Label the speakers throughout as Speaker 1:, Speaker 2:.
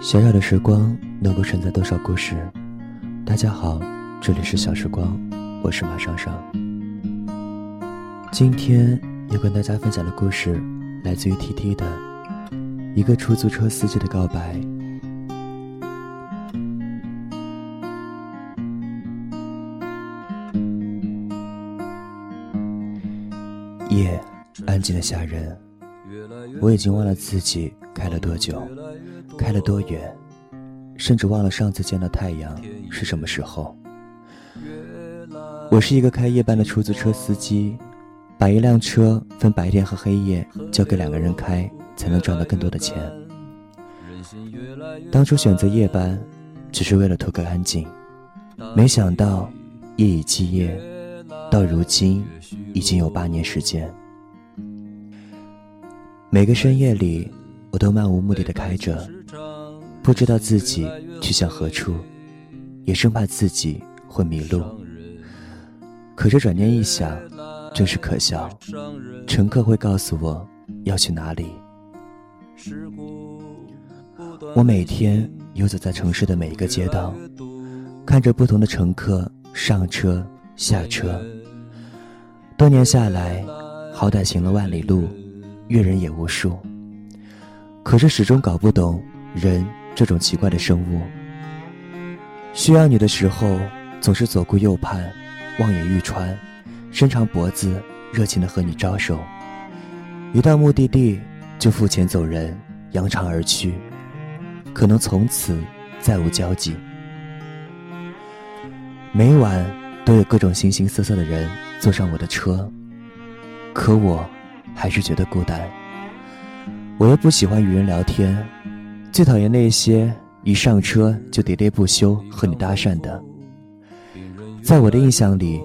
Speaker 1: 小小的时光能够承载多少故事？大家好，这里是小时光，我是马尚尚。今天要跟大家分享的故事来自于 T T 的一个出租车司机的告白。夜安静的吓人，我已经忘了自己开了多久。开了多远，甚至忘了上次见到太阳是什么时候。我是一个开夜班的出租车司机，把一辆车分白天和黑夜交给两个人开，才能赚到更多的钱。当初选择夜班，只是为了图个安静，没想到夜以继夜，到如今已经有八年时间。每个深夜里，我都漫无目的的开着。不知道自己去向何处，也生怕自己会迷路。可这转念一想，真是可笑。乘客会告诉我要去哪里。我每天游走在城市的每一个街道，看着不同的乘客上车下车。多年下来，好歹行了万里路，阅人也无数。可是始终搞不懂人。这种奇怪的生物，需要你的时候总是左顾右盼，望眼欲穿，伸长脖子，热情的和你招手；一到目的地就付钱走人，扬长而去，可能从此再无交集。每晚都有各种形形色色的人坐上我的车，可我还是觉得孤单。我又不喜欢与人聊天。最讨厌那些一上车就喋喋不休和你搭讪的。在我的印象里，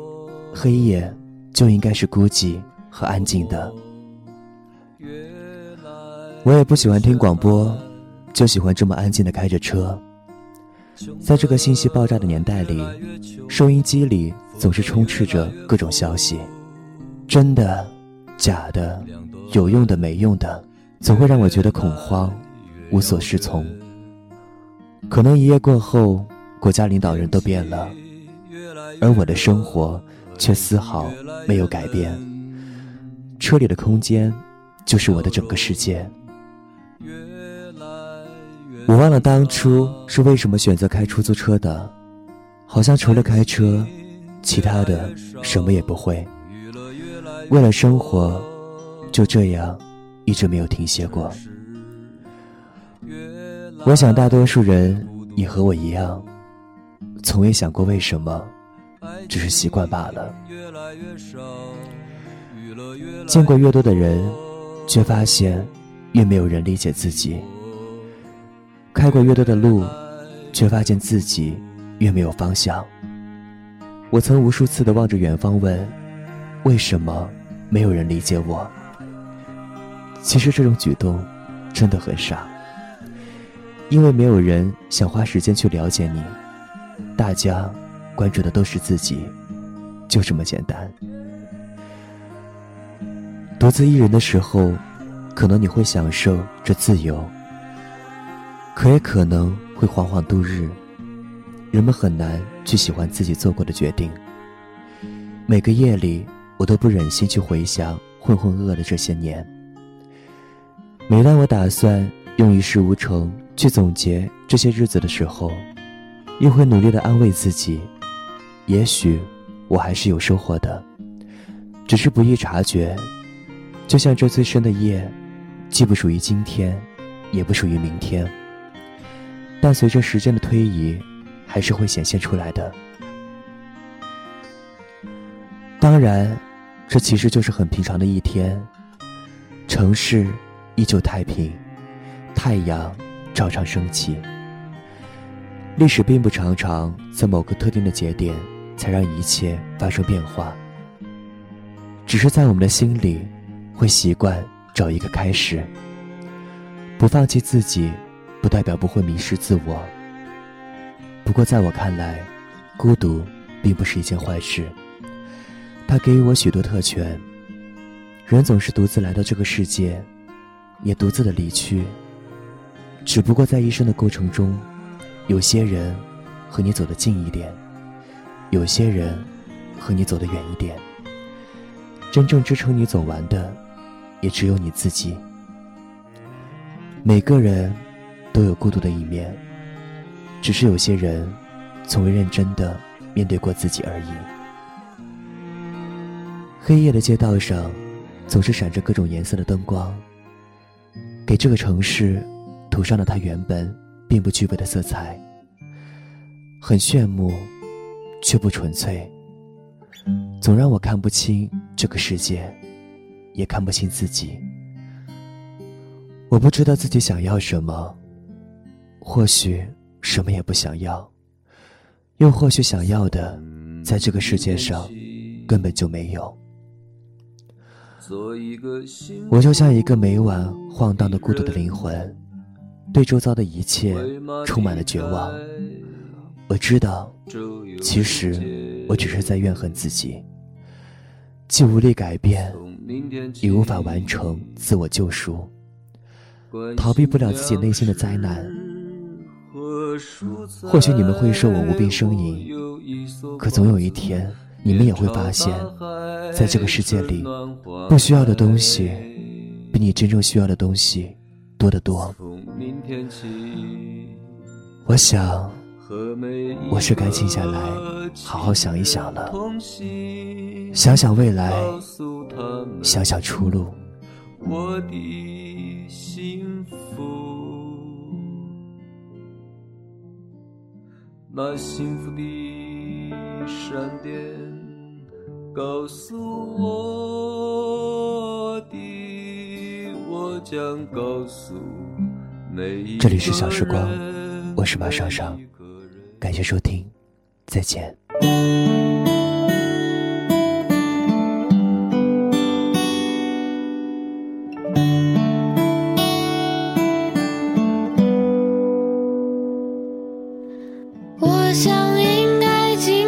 Speaker 1: 黑夜就应该是孤寂和安静的。我也不喜欢听广播，就喜欢这么安静的开着车。在这个信息爆炸的年代里，收音机里总是充斥着各种消息，真的、假的、有用的、没用的，总会让我觉得恐慌。无所适从。可能一夜过后，国家领导人都变了，而我的生活却丝毫没有改变。车里的空间，就是我的整个世界。我忘了当初是为什么选择开出租车的，好像除了开车，其他的什么也不会。为了生活，就这样一直没有停歇过。我想，大多数人也和我一样，从未想过为什么，只是习惯罢了。见过越多的人，却发现越没有人理解自己；开过越多的路，却发现自己越没有方向。我曾无数次的望着远方问：为什么没有人理解我？其实这种举动真的很傻。因为没有人想花时间去了解你，大家关注的都是自己，就这么简单。独自一人的时候，可能你会享受着自由，可也可能会惶惶度日。人们很难去喜欢自己做过的决定。每个夜里，我都不忍心去回想浑浑噩噩的这些年。每当我打算用一事无成。去总结这些日子的时候，又会努力的安慰自己，也许我还是有收获的，只是不易察觉。就像这最深的夜，既不属于今天，也不属于明天，但随着时间的推移，还是会显现出来的。当然，这其实就是很平常的一天，城市依旧太平，太阳。照常升起。历史并不常常在某个特定的节点才让一切发生变化，只是在我们的心里，会习惯找一个开始。不放弃自己，不代表不会迷失自我。不过在我看来，孤独并不是一件坏事，它给予我许多特权。人总是独自来到这个世界，也独自的离去。
Speaker 2: 只不过在一生的过程中，有些人和你走得近一点，有些人和你走得远一点。真正支撑你走完的，也只有你自己。每个人都有孤独的一面，只是有些人从未认真的面对过自己而已。黑夜的街道上，总是闪着各种颜色的灯光，给这个城市涂上了它原本并不具备的色彩。很炫目，却不纯粹，总让我看不清这个世界，也看不清自己。我不知道自己想要什么，或许什么也不想要，又或许想要的，在这个世界上根本就没有。我就像一个每晚晃荡的孤独的灵魂，对周遭的一切充满了绝望。我知道，其实我只是在怨恨自己，既无力改变，也无法完成自我救赎，逃避不了自己内心的灾难。或许你们会说我无病呻吟，可总有一天，你们也会发现。在这个世界里，不需要的东西，比你真正需要的东西多得多。我想，我是该静下来，好好想一想了，想想未来，想想出路。我的幸福，那幸福的闪电。告诉我的，这里是小时光，我是马双双，感谢收听，再见。想应该静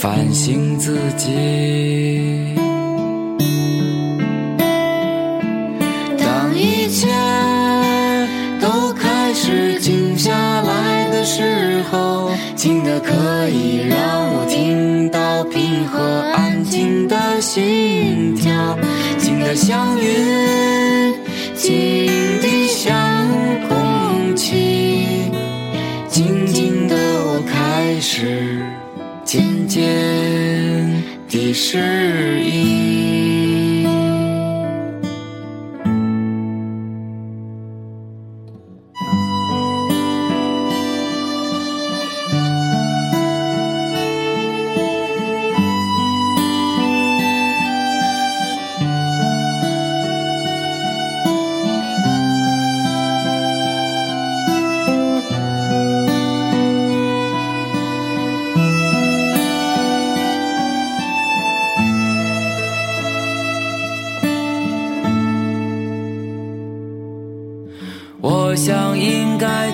Speaker 2: 反省自己。当一切都开始静下来的时候，静的可以让我听到平和安。静的心跳，静的像云，静的像空气，静静的我开始渐渐地适应。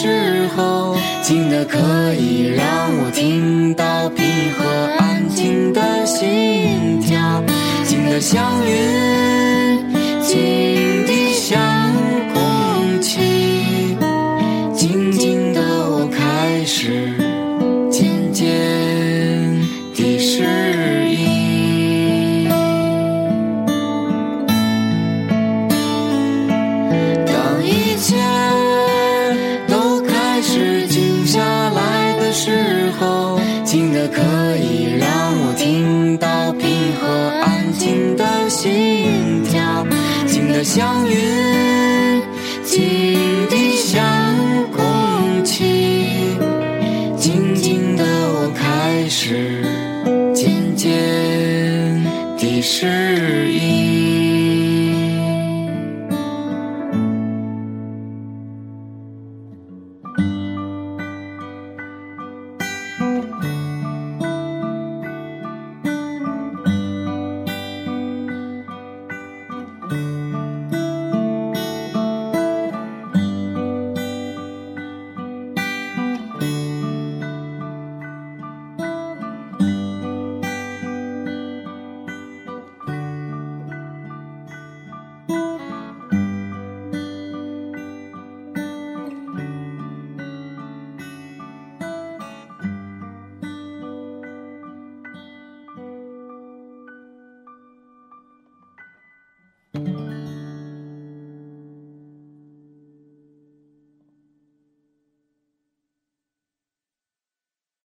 Speaker 2: 时候，静的可以让我听到平和安静的心跳，静的像云，云，